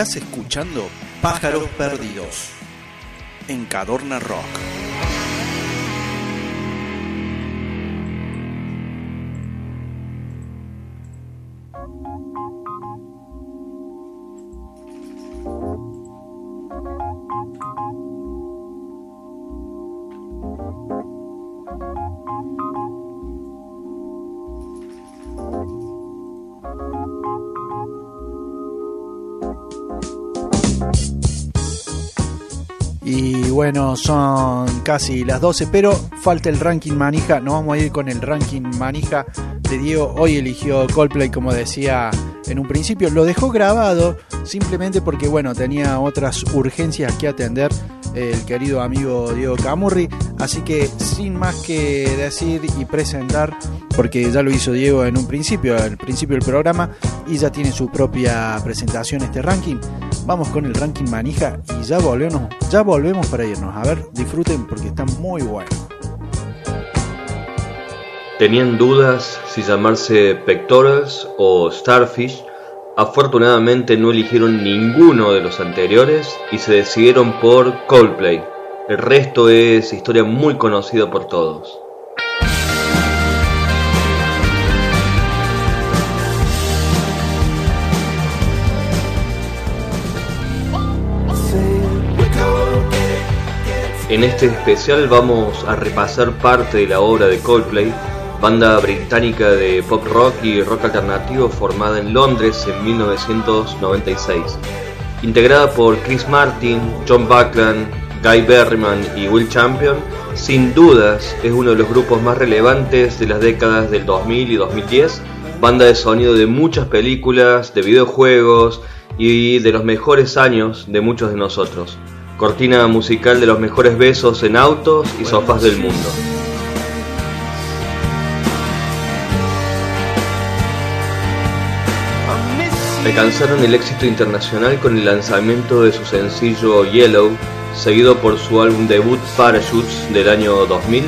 Estás escuchando Pájaros Perdidos en Cadorna Rock. Bueno, son casi las 12, pero falta el ranking manija. Nos vamos a ir con el ranking manija de Diego. Hoy eligió Coldplay, como decía en un principio. Lo dejó grabado simplemente porque, bueno, tenía otras urgencias que atender el querido amigo Diego Camurri. Así que sin más que decir y presentar, porque ya lo hizo Diego en un principio, al principio del programa, y ya tiene su propia presentación este ranking. Vamos con el ranking manija y ya volvemos, ya volvemos para irnos. A ver, disfruten porque está muy bueno. Tenían dudas si llamarse Pectorals o Starfish. Afortunadamente no eligieron ninguno de los anteriores y se decidieron por Coldplay. El resto es historia muy conocida por todos. En este especial vamos a repasar parte de la obra de Coldplay, banda británica de pop rock y rock alternativo formada en Londres en 1996. Integrada por Chris Martin, John Buckland, Guy Berryman y Will Champion, sin dudas es uno de los grupos más relevantes de las décadas del 2000 y 2010, banda de sonido de muchas películas, de videojuegos y de los mejores años de muchos de nosotros cortina musical de los mejores besos en autos y sofás del mundo. Alcanzaron el éxito internacional con el lanzamiento de su sencillo Yellow, seguido por su álbum debut Parachutes del año 2000.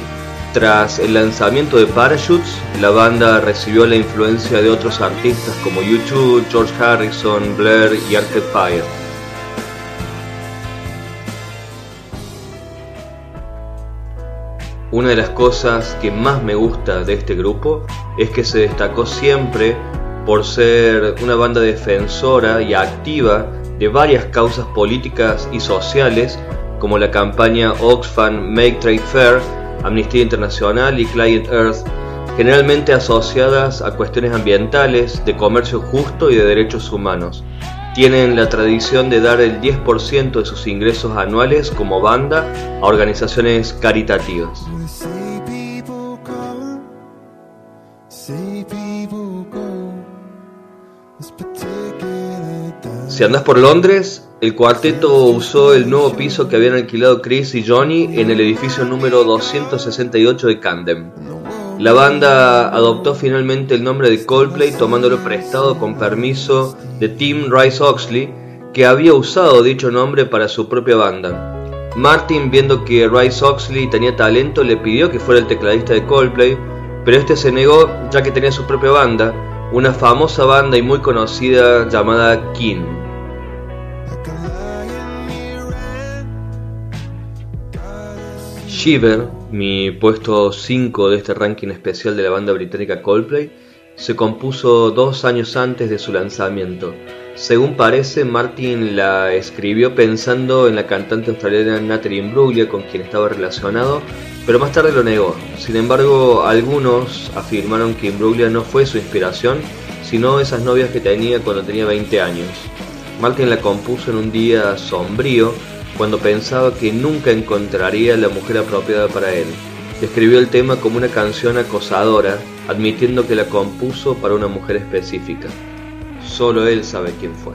Tras el lanzamiento de Parachutes, la banda recibió la influencia de otros artistas como U2, George Harrison, Blair y Arcade Fire. Una de las cosas que más me gusta de este grupo es que se destacó siempre por ser una banda defensora y activa de varias causas políticas y sociales como la campaña Oxfam Make Trade Fair, Amnistía Internacional y Client Earth, generalmente asociadas a cuestiones ambientales, de comercio justo y de derechos humanos tienen la tradición de dar el 10% de sus ingresos anuales como banda a organizaciones caritativas. Si andas por Londres, el cuarteto usó el nuevo piso que habían alquilado Chris y Johnny en el edificio número 268 de Camden. La banda adoptó finalmente el nombre de Coldplay tomándolo prestado con permiso de Tim Rice Oxley, que había usado dicho nombre para su propia banda. Martin, viendo que Rice Oxley tenía talento, le pidió que fuera el tecladista de Coldplay, pero este se negó ya que tenía su propia banda, una famosa banda y muy conocida llamada King. Shiver mi puesto 5 de este ranking especial de la banda británica Coldplay se compuso dos años antes de su lanzamiento. Según parece, Martin la escribió pensando en la cantante australiana Natalie Imbruglia con quien estaba relacionado, pero más tarde lo negó. Sin embargo, algunos afirmaron que Imbruglia no fue su inspiración, sino esas novias que tenía cuando tenía 20 años. Martin la compuso en un día sombrío cuando pensaba que nunca encontraría la mujer apropiada para él. Describió el tema como una canción acosadora, admitiendo que la compuso para una mujer específica. Solo él sabe quién fue.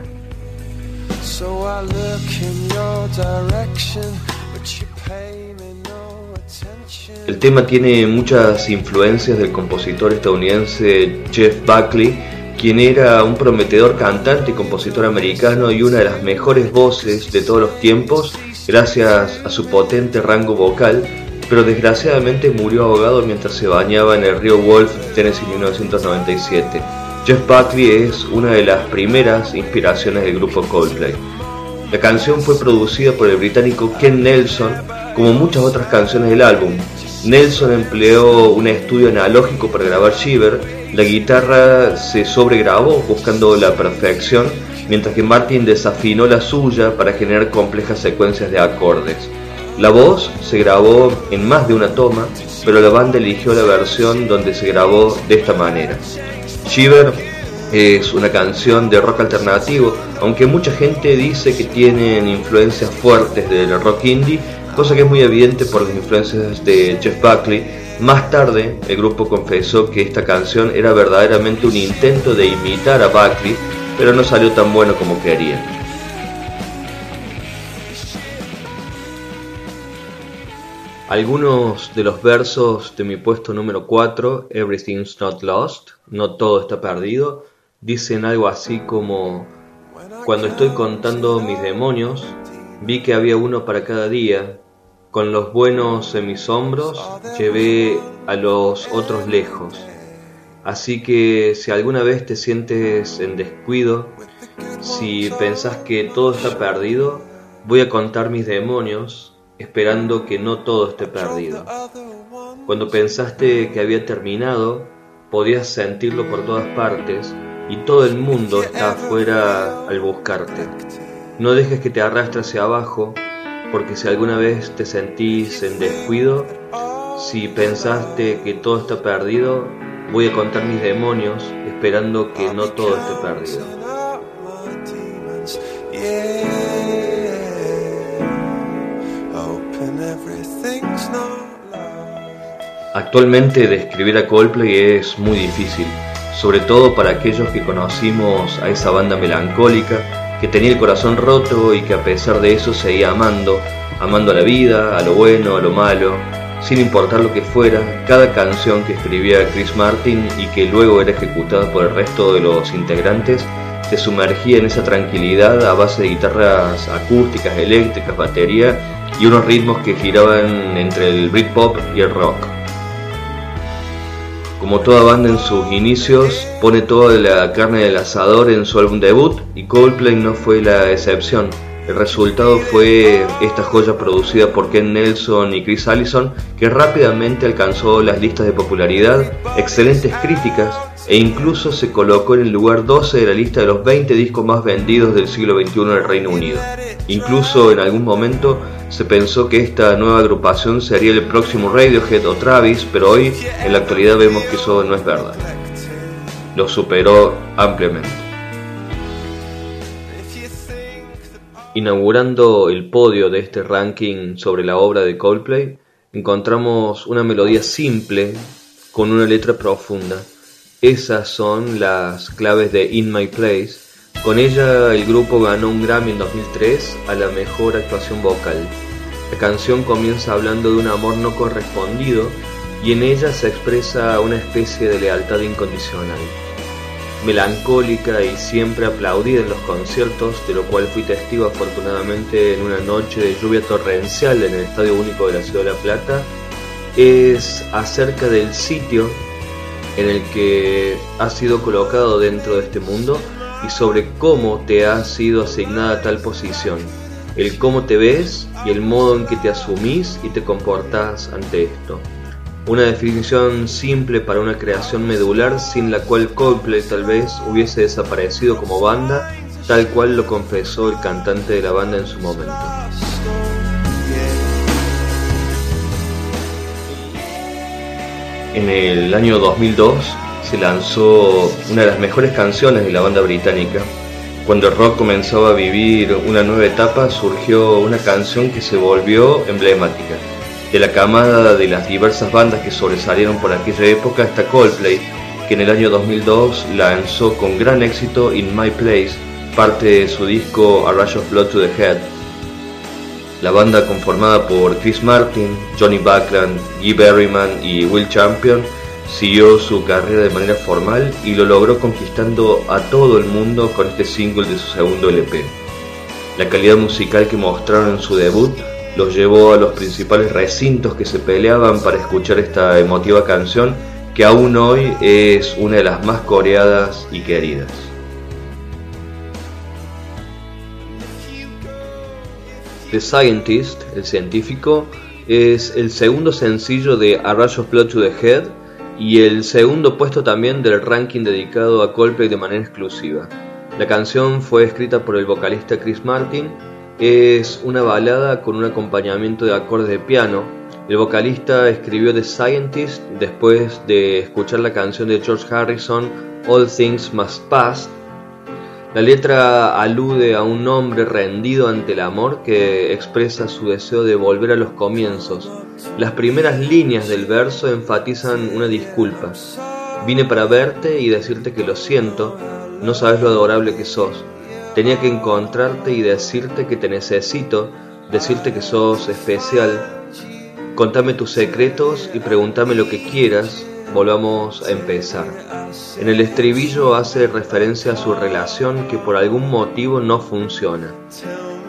El tema tiene muchas influencias del compositor estadounidense Jeff Buckley, quien era un prometedor cantante y compositor americano y una de las mejores voces de todos los tiempos gracias a su potente rango vocal, pero desgraciadamente murió ahogado mientras se bañaba en el río Wolf, Tennessee 1997. Jeff Buckley es una de las primeras inspiraciones del grupo Coldplay. La canción fue producida por el británico Ken Nelson, como muchas otras canciones del álbum. Nelson empleó un estudio analógico para grabar Shiver, la guitarra se sobregrabó buscando la perfección, mientras que Martin desafinó la suya para generar complejas secuencias de acordes. La voz se grabó en más de una toma, pero la banda eligió la versión donde se grabó de esta manera. Shiver es una canción de rock alternativo, aunque mucha gente dice que tienen influencias fuertes del rock indie, cosa que es muy evidente por las influencias de Jeff Buckley. Más tarde, el grupo confesó que esta canción era verdaderamente un intento de imitar a Buckley, pero no salió tan bueno como querían. Algunos de los versos de mi puesto número 4, Everything's Not Lost, no todo está perdido, dicen algo así como, cuando estoy contando mis demonios, vi que había uno para cada día, con los buenos en mis hombros, llevé a los otros lejos. Así que si alguna vez te sientes en descuido, si pensás que todo está perdido, voy a contar mis demonios esperando que no todo esté perdido. Cuando pensaste que había terminado, podías sentirlo por todas partes y todo el mundo está afuera al buscarte. No dejes que te arrastre hacia abajo, porque si alguna vez te sentís en descuido, si pensaste que todo está perdido, voy a contar mis demonios esperando que no todo esté perdido. Actualmente describir a Coldplay es muy difícil, sobre todo para aquellos que conocimos a esa banda melancólica que tenía el corazón roto y que a pesar de eso seguía amando, amando a la vida, a lo bueno, a lo malo, sin importar lo que fuera, cada canción que escribía Chris Martin y que luego era ejecutada por el resto de los integrantes, se sumergía en esa tranquilidad a base de guitarras acústicas, eléctricas, batería y unos ritmos que giraban entre el Britpop y el rock. Como toda banda en sus inicios, pone toda la carne del asador en su álbum debut y Coldplay no fue la excepción. El resultado fue esta joya producida por Ken Nelson y Chris Allison que rápidamente alcanzó las listas de popularidad, excelentes críticas e incluso se colocó en el lugar 12 de la lista de los 20 discos más vendidos del siglo XXI en el Reino Unido. Incluso en algún momento se pensó que esta nueva agrupación sería el próximo Radiohead o Travis, pero hoy en la actualidad vemos que eso no es verdad. Lo superó ampliamente. Inaugurando el podio de este ranking sobre la obra de Coldplay, encontramos una melodía simple con una letra profunda. Esas son las claves de In My Place, con ella el grupo ganó un Grammy en 2003 a la mejor actuación vocal. La canción comienza hablando de un amor no correspondido y en ella se expresa una especie de lealtad incondicional. Melancólica y siempre aplaudida en los conciertos, de lo cual fui testigo afortunadamente en una noche de lluvia torrencial en el Estadio Único de la Ciudad de La Plata, es acerca del sitio en el que has sido colocado dentro de este mundo y sobre cómo te ha sido asignada tal posición, el cómo te ves y el modo en que te asumís y te comportas ante esto. Una definición simple para una creación medular sin la cual Coldplay tal vez hubiese desaparecido como banda, tal cual lo confesó el cantante de la banda en su momento. En el año 2002, se lanzó una de las mejores canciones de la banda británica. Cuando el rock comenzaba a vivir una nueva etapa, surgió una canción que se volvió emblemática. De la camada de las diversas bandas que sobresalieron por aquella época está Coldplay, que en el año 2002 lanzó con gran éxito In My Place, parte de su disco A Rush of Blood to the Head. La banda conformada por Chris Martin, Johnny Buckland, Guy Berryman y Will Champion Siguió su carrera de manera formal y lo logró conquistando a todo el mundo con este single de su segundo LP. La calidad musical que mostraron en su debut los llevó a los principales recintos que se peleaban para escuchar esta emotiva canción que aún hoy es una de las más coreadas y queridas. The Scientist, el científico, es el segundo sencillo de A Rush of Blood to the Head y el segundo puesto también del ranking dedicado a Coldplay de manera exclusiva. La canción fue escrita por el vocalista Chris Martin, es una balada con un acompañamiento de acordes de piano. El vocalista escribió The Scientist después de escuchar la canción de George Harrison All Things Must Pass la letra alude a un hombre rendido ante el amor que expresa su deseo de volver a los comienzos. Las primeras líneas del verso enfatizan una disculpa. Vine para verte y decirte que lo siento, no sabes lo adorable que sos. Tenía que encontrarte y decirte que te necesito, decirte que sos especial. Contame tus secretos y pregúntame lo que quieras, volvamos a empezar. En el estribillo hace referencia a su relación que por algún motivo no funciona.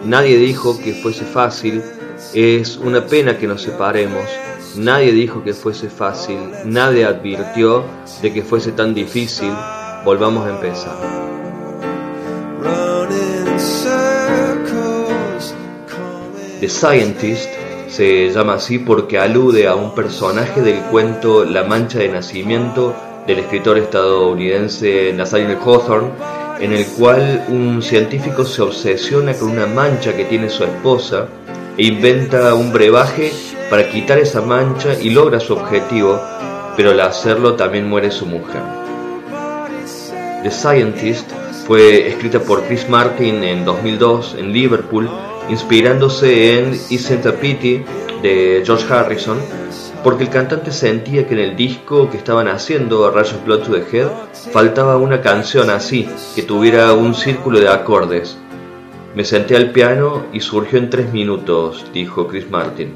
Nadie dijo que fuese fácil, es una pena que nos separemos. Nadie dijo que fuese fácil, nadie advirtió de que fuese tan difícil. Volvamos a empezar. The Scientist se llama así porque alude a un personaje del cuento La Mancha de Nacimiento del escritor estadounidense Nathaniel Hawthorne, en el cual un científico se obsesiona con una mancha que tiene su esposa e inventa un brebaje para quitar esa mancha y logra su objetivo, pero al hacerlo también muere su mujer. The Scientist fue escrita por Chris Martin en 2002 en Liverpool inspirándose en Isn't a Pity de George Harrison, porque el cantante sentía que en el disco que estaban haciendo, of Blood to the Head, faltaba una canción así, que tuviera un círculo de acordes. Me senté al piano y surgió en tres minutos, dijo Chris Martin.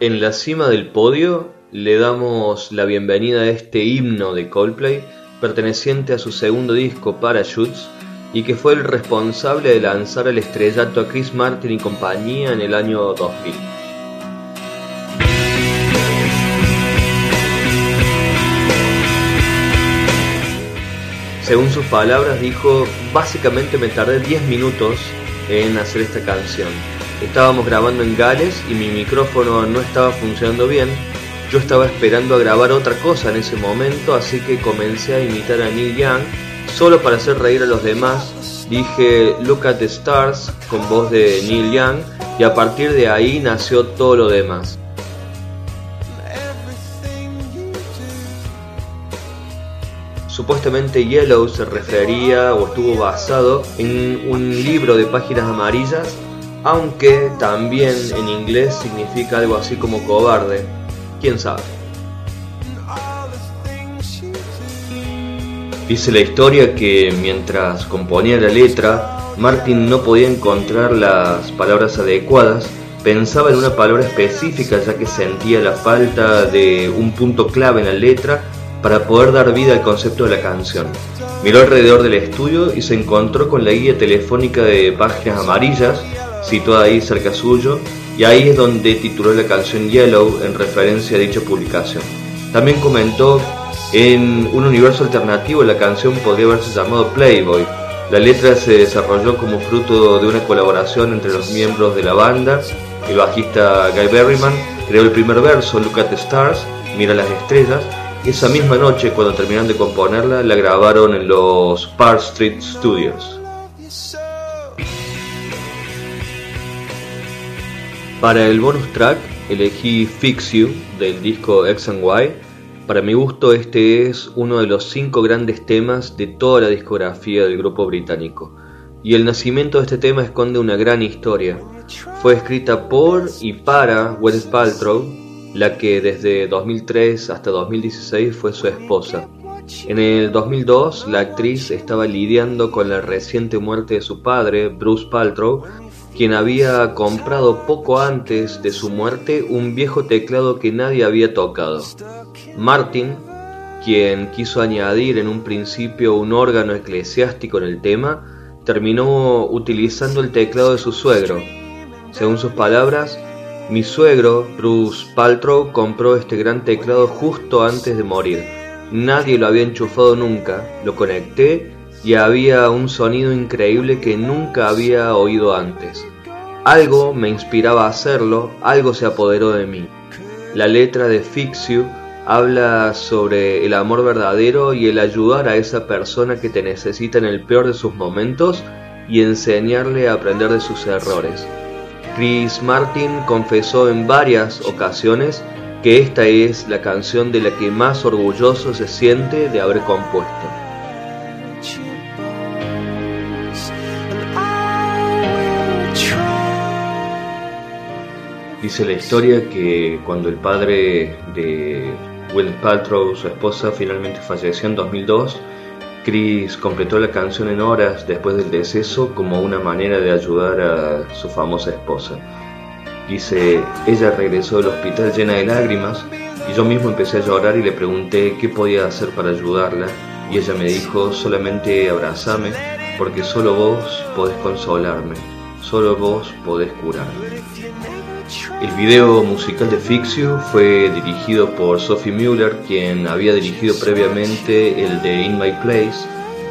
En la cima del podio le damos la bienvenida a este himno de Coldplay, perteneciente a su segundo disco Parachutes, y que fue el responsable de lanzar el estrellato a Chris Martin y compañía en el año 2000. Según sus palabras dijo, básicamente me tardé 10 minutos en hacer esta canción. Estábamos grabando en Gales y mi micrófono no estaba funcionando bien. Yo estaba esperando a grabar otra cosa en ese momento, así que comencé a imitar a Neil Young Solo para hacer reír a los demás, dije Look at the Stars con voz de Neil Young y a partir de ahí nació todo lo demás. Supuestamente Yellow se refería o estuvo basado en un libro de páginas amarillas, aunque también en inglés significa algo así como cobarde. ¿Quién sabe? Dice la historia que mientras componía la letra, Martin no podía encontrar las palabras adecuadas, pensaba en una palabra específica ya que sentía la falta de un punto clave en la letra para poder dar vida al concepto de la canción. Miró alrededor del estudio y se encontró con la guía telefónica de Páginas Amarillas, situada ahí cerca suyo, y ahí es donde tituló la canción Yellow en referencia a dicha publicación. También comentó en un universo alternativo la canción podría haberse llamado Playboy. La letra se desarrolló como fruto de una colaboración entre los miembros de la banda. El bajista Guy Berryman creó el primer verso, Look at the Stars, Mira las estrellas. Esa misma noche, cuando terminaron de componerla, la grabaron en los Park Street Studios. Para el bonus track elegí Fix You del disco X and Y para mi gusto este es uno de los cinco grandes temas de toda la discografía del grupo británico, y el nacimiento de este tema esconde una gran historia. Fue escrita por y para Gwyneth Paltrow, la que desde 2003 hasta 2016 fue su esposa. En el 2002, la actriz estaba lidiando con la reciente muerte de su padre, Bruce Paltrow, quien había comprado poco antes de su muerte un viejo teclado que nadie había tocado. Martin, quien quiso añadir en un principio un órgano eclesiástico en el tema, terminó utilizando el teclado de su suegro. Según sus palabras, Mi suegro, Bruce Paltrow, compró este gran teclado justo antes de morir. Nadie lo había enchufado nunca, lo conecté y había un sonido increíble que nunca había oído antes. Algo me inspiraba a hacerlo, algo se apoderó de mí. La letra de Fix You habla sobre el amor verdadero y el ayudar a esa persona que te necesita en el peor de sus momentos y enseñarle a aprender de sus errores. Chris Martin confesó en varias ocasiones que esta es la canción de la que más orgulloso se siente de haber compuesto. Dice la historia que cuando el padre de Will Paltrow, su esposa, finalmente falleció en 2002, Chris completó la canción en horas después del deceso como una manera de ayudar a su famosa esposa. Dice, ella regresó del hospital llena de lágrimas y yo mismo empecé a llorar y le pregunté qué podía hacer para ayudarla y ella me dijo, solamente abrazame porque solo vos podés consolarme, solo vos podés curarme. El video musical de Fix You fue dirigido por Sophie Mueller, quien había dirigido previamente el de In My Place.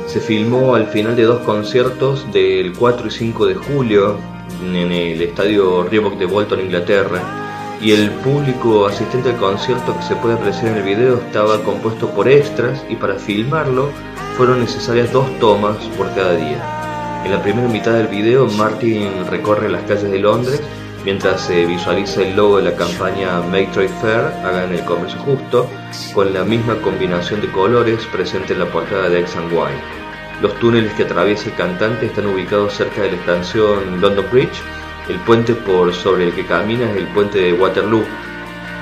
Se filmó al final de dos conciertos del 4 y 5 de julio en el estadio Reebok de Bolton, Inglaterra, y el público asistente al concierto que se puede apreciar en el video estaba compuesto por extras y para filmarlo fueron necesarias dos tomas por cada día. En la primera mitad del video, Martin recorre las calles de Londres mientras se visualiza el logo de la campaña Make Trade Fair, hagan el comercio justo, con la misma combinación de colores presente en la portada de X and. Los túneles que atraviesa el cantante están ubicados cerca de la estación London Bridge. El puente por sobre el que camina es el puente de Waterloo.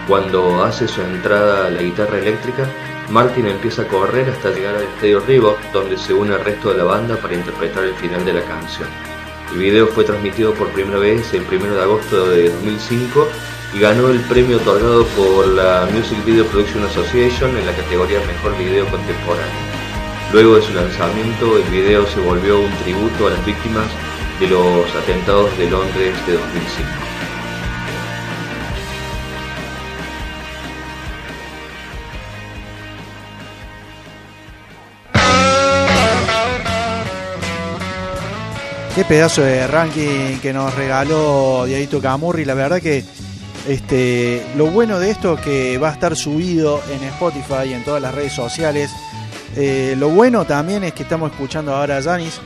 Cuando hace su entrada la guitarra eléctrica, Martin empieza a correr hasta llegar al estadio Reebok, donde se une al resto de la banda para interpretar el final de la canción. El video fue transmitido por primera vez el 1 de agosto de 2005 y ganó el premio otorgado por la Music Video Production Association en la categoría Mejor Video Contemporáneo. Luego de su lanzamiento, el video se volvió un tributo a las víctimas de los atentados de Londres de 2005. Qué pedazo de ranking que nos regaló Diadito Camurri. La verdad que este, lo bueno de esto es que va a estar subido en Spotify y en todas las redes sociales. Eh, lo bueno también es que estamos escuchando ahora a Janis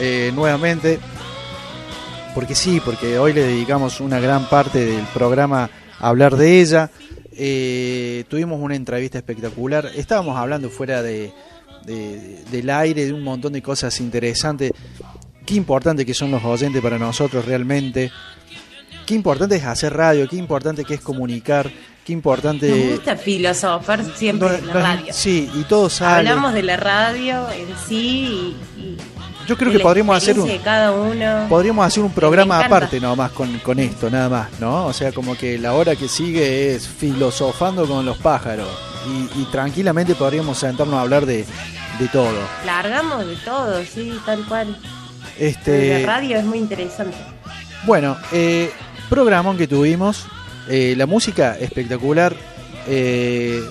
eh, nuevamente. Porque sí, porque hoy le dedicamos una gran parte del programa a hablar de ella. Eh, tuvimos una entrevista espectacular. Estábamos hablando fuera de, de, del aire de un montón de cosas interesantes qué importante que son los oyentes para nosotros realmente. Qué importante es hacer radio, qué importante que es comunicar, qué importante... Nos gusta filosofar siempre en la radio. Sí, y todo sale. Hablamos de la radio en sí y... Yo creo que podríamos hacer un cada uno. podríamos hacer un programa aparte nomás con, con esto, nada más, ¿no? O sea, como que la hora que sigue es filosofando con los pájaros y, y tranquilamente podríamos sentarnos a hablar de, de todo. Largamos de todo, sí, tal cual. Este, la radio es muy interesante. Bueno, eh, programón que tuvimos, eh, la música espectacular, eh,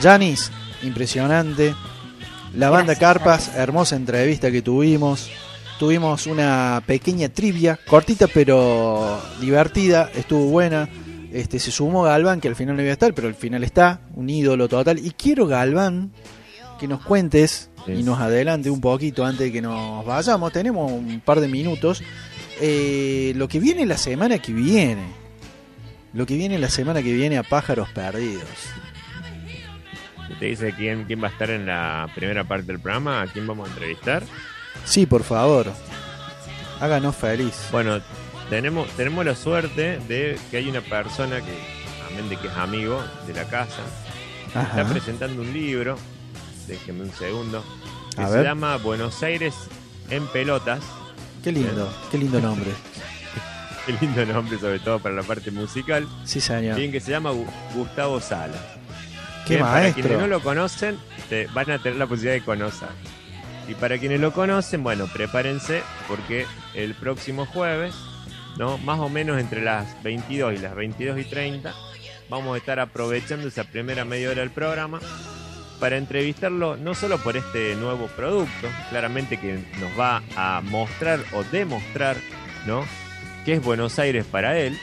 Janis, impresionante, la banda Carpas, hermosa entrevista que tuvimos, tuvimos una pequeña trivia, cortita pero divertida, estuvo buena. Este, se sumó Galván, que al final no iba a estar, pero al final está, un ídolo total. Y quiero, Galván, que nos cuentes y nos adelante un poquito antes de que nos vayamos. Tenemos un par de minutos. Eh, lo que viene la semana que viene. Lo que viene la semana que viene a Pájaros Perdidos. ¿Te dice quién, quién va a estar en la primera parte del programa? ¿A quién vamos a entrevistar? Sí, por favor. Háganos feliz. Bueno, tenemos, tenemos la suerte de que hay una persona que, amén de que es amigo de la casa, está presentando un libro déjenme un segundo, que se llama Buenos Aires en pelotas. Qué lindo, qué lindo nombre. qué lindo nombre, sobre todo para la parte musical. Sí, señor. Bien, que se llama Gustavo Sala. Qué maestro. Para quienes no lo conocen, van a tener la posibilidad de conocer. Y para quienes lo conocen, bueno, prepárense porque el próximo jueves ¿no? Más o menos entre las 22 y las 22 y 30 vamos a estar aprovechando esa primera media hora del programa para entrevistarlo no solo por este nuevo producto, claramente que nos va a mostrar o demostrar, ¿no? qué es Buenos Aires para él,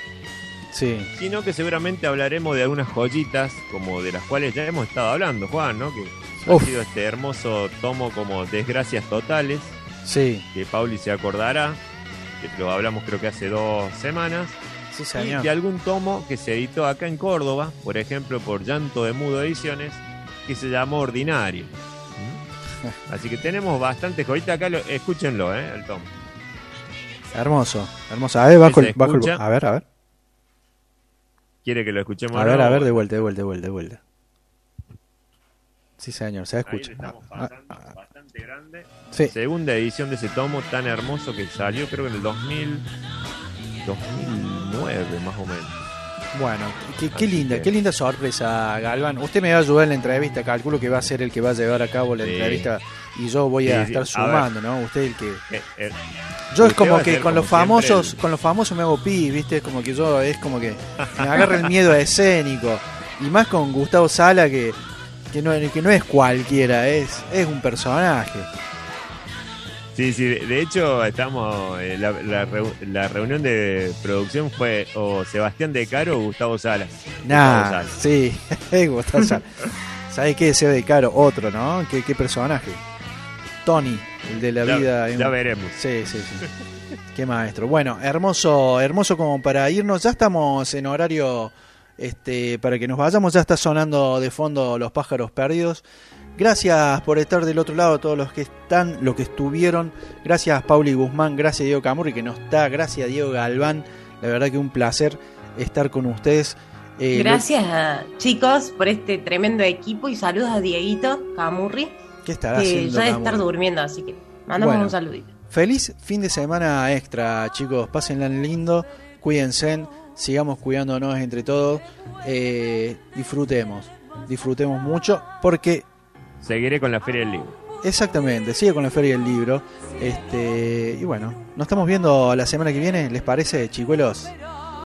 sí. sino que seguramente hablaremos de algunas joyitas como de las cuales ya hemos estado hablando, Juan, ¿no? Que ha sido este hermoso tomo como Desgracias Totales, sí. que Pauli se acordará, que lo hablamos creo que hace dos semanas. Sí, señor. Y de algún tomo que se editó acá en Córdoba, por ejemplo por Llanto de Mudo Ediciones, que se llamó Ordinario. Así que tenemos bastante joyita acá, escúchenlo, ¿eh? El tomo. Hermoso, hermoso. A ver, bajo, el, bajo el, A ver, a ver. ¿Quiere que lo escuchemos? A ver, a ver, de vuelta, de vuelta, de vuelta, de vuelta. Sí, señor, se escucha. estamos ah, ah. bastante grande. Segunda edición de ese tomo tan hermoso que salió creo en el 2000, 2009 más o menos. Bueno, qué, linda, qué linda sorpresa, Galván. Usted me va a ayudar en la entrevista, calculo que va a ser el que va a llevar a cabo la entrevista y yo voy a estar sumando, ¿no? Usted el que eh, eh, Yo es como que con los famosos, con los famosos me hago pi, ¿viste? Como que yo es como que me agarra el miedo escénico y más con Gustavo Sala que que no, que no es cualquiera, es es un personaje. Sí, sí, de hecho estamos, eh, la, la, reunión de producción fue o Sebastián De Caro o Gustavo Sala. Nah, sí, Gustavo Sala. ¿Sabes qué? Seba De Caro, otro, ¿no? ¿Qué, qué personaje? Tony, el de la vida. Ya veremos. Sí, sí, sí. qué maestro. Bueno, hermoso, hermoso como para irnos. Ya estamos en horario este, para que nos vayamos. Ya está sonando de fondo los pájaros perdidos. Gracias por estar del otro lado, todos los que están, los que estuvieron. Gracias Pauli Guzmán, gracias Diego Camurri que no está, gracias Diego Galván. La verdad que un placer estar con ustedes. Eh, gracias chicos por este tremendo equipo y saludos a Dieguito Camurri. ¿Qué estará que Ya debe estar durmiendo, así que mandamos un saludito. Feliz fin de semana extra, chicos. Pásenla lindo, cuídense, sigamos cuidándonos entre todos. Eh, disfrutemos, disfrutemos mucho porque Seguiré con la Feria del Libro. Exactamente, sigue con la Feria del Libro. Este, y bueno, nos estamos viendo la semana que viene, ¿les parece, chicuelos?